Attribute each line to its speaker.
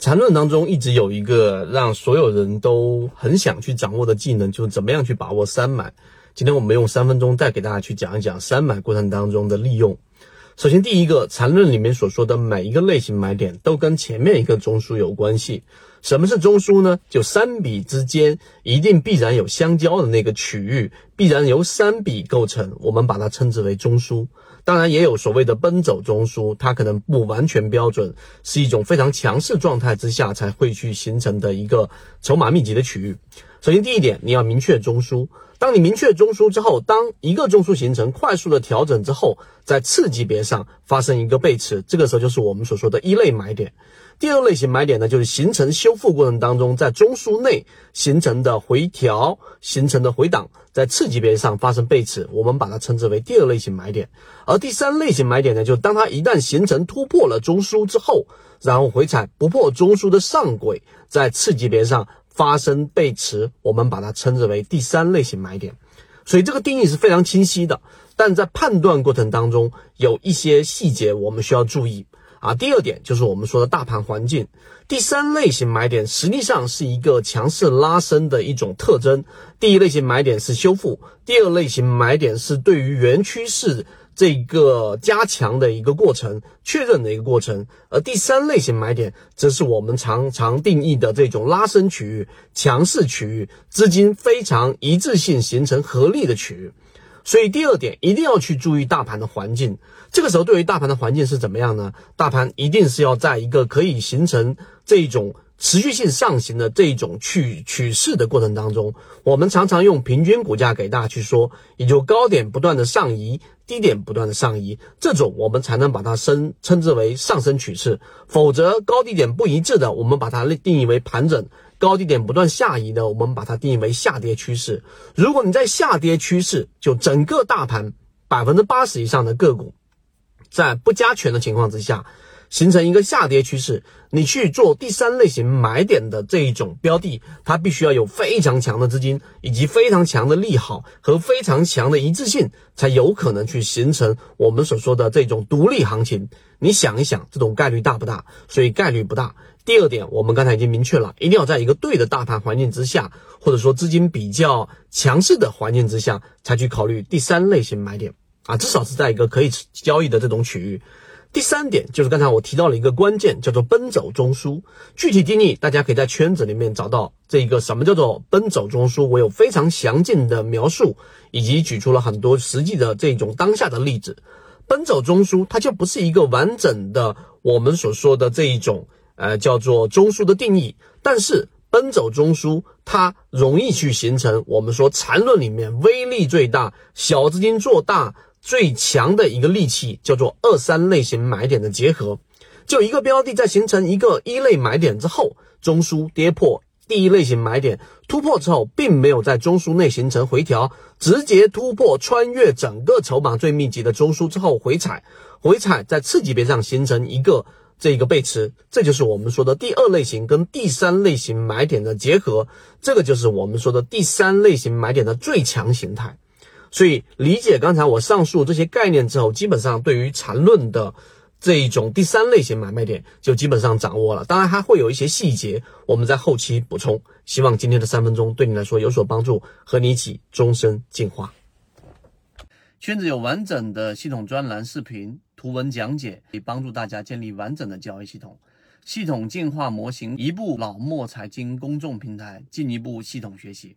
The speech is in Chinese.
Speaker 1: 缠论当中一直有一个让所有人都很想去掌握的技能，就是怎么样去把握三买。今天我们用三分钟带给大家去讲一讲三买过程当中的利用。首先，第一个缠论里面所说的每一个类型买点都跟前面一个中枢有关系。什么是中枢呢？就三笔之间一定必然有相交的那个区域，必然由三笔构成，我们把它称之为中枢。当然也有所谓的奔走中枢，它可能不完全标准，是一种非常强势状态之下才会去形成的一个筹码密集的区域。首先第一点，你要明确中枢。当你明确中枢之后，当一个中枢形成快速的调整之后，在次级别上发生一个背驰，这个时候就是我们所说的一类买点。第二类型买点呢，就是形成修复过程当中，在中枢内形成的回调、形成的回档，在次级别上发生背驰，我们把它称之为第二类型买点。而第三类型买点呢，就是当它一旦形成突破了中枢之后，然后回踩不破中枢的上轨，在次级别上。发生背驰，我们把它称之为第三类型买点，所以这个定义是非常清晰的。但在判断过程当中，有一些细节我们需要注意啊。第二点就是我们说的大盘环境，第三类型买点实际上是一个强势拉升的一种特征。第一类型买点是修复，第二类型买点是对于原趋势。这个加强的一个过程，确认的一个过程，而第三类型买点，则是我们常常定义的这种拉升区域、强势区域，资金非常一致性形成合力的区域。所以第二点，一定要去注意大盘的环境。这个时候，对于大盘的环境是怎么样呢？大盘一定是要在一个可以形成这种。持续性上行的这种趋趋势的过程当中，我们常常用平均股价给大家去说，也就高点不断的上移，低点不断的上移，这种我们才能把它升称之为上升趋势。否则高低点不一致的，我们把它定义为盘整；高低点不断下移的，我们把它定义为下跌趋势。如果你在下跌趋势，就整个大盘百分之八十以上的个股，在不加权的情况之下。形成一个下跌趋势，你去做第三类型买点的这一种标的，它必须要有非常强的资金，以及非常强的利好和非常强的一致性，才有可能去形成我们所说的这种独立行情。你想一想，这种概率大不大？所以概率不大。第二点，我们刚才已经明确了，一定要在一个对的大盘环境之下，或者说资金比较强势的环境之下，才去考虑第三类型买点啊，至少是在一个可以交易的这种区域。第三点就是刚才我提到了一个关键，叫做奔走中枢。具体定义，大家可以在圈子里面找到这一个什么叫做奔走中枢。我有非常详尽的描述，以及举出了很多实际的这种当下的例子。奔走中枢它就不是一个完整的我们所说的这一种呃叫做中枢的定义，但是奔走中枢它容易去形成我们说缠论里面威力最大、小资金做大。最强的一个利器叫做二三类型买点的结合，就一个标的在形成一个一类买点之后，中枢跌破第一类型买点突破之后，并没有在中枢内形成回调，直接突破穿越整个筹码最密集的中枢之后回踩，回踩在次级别上形成一个这个背驰，这就是我们说的第二类型跟第三类型买点的结合，这个就是我们说的第三类型买点的最强形态。所以理解刚才我上述这些概念之后，基本上对于缠论的这一种第三类型买卖点就基本上掌握了。当然还会有一些细节，我们在后期补充。希望今天的三分钟对你来说有所帮助，和你一起终身进化。圈子有完整的系统专栏、视频、图文讲解，可以帮助大家建立完整的交易系统。系统进化模型，一步老墨财经公众平台，进一步系统学习。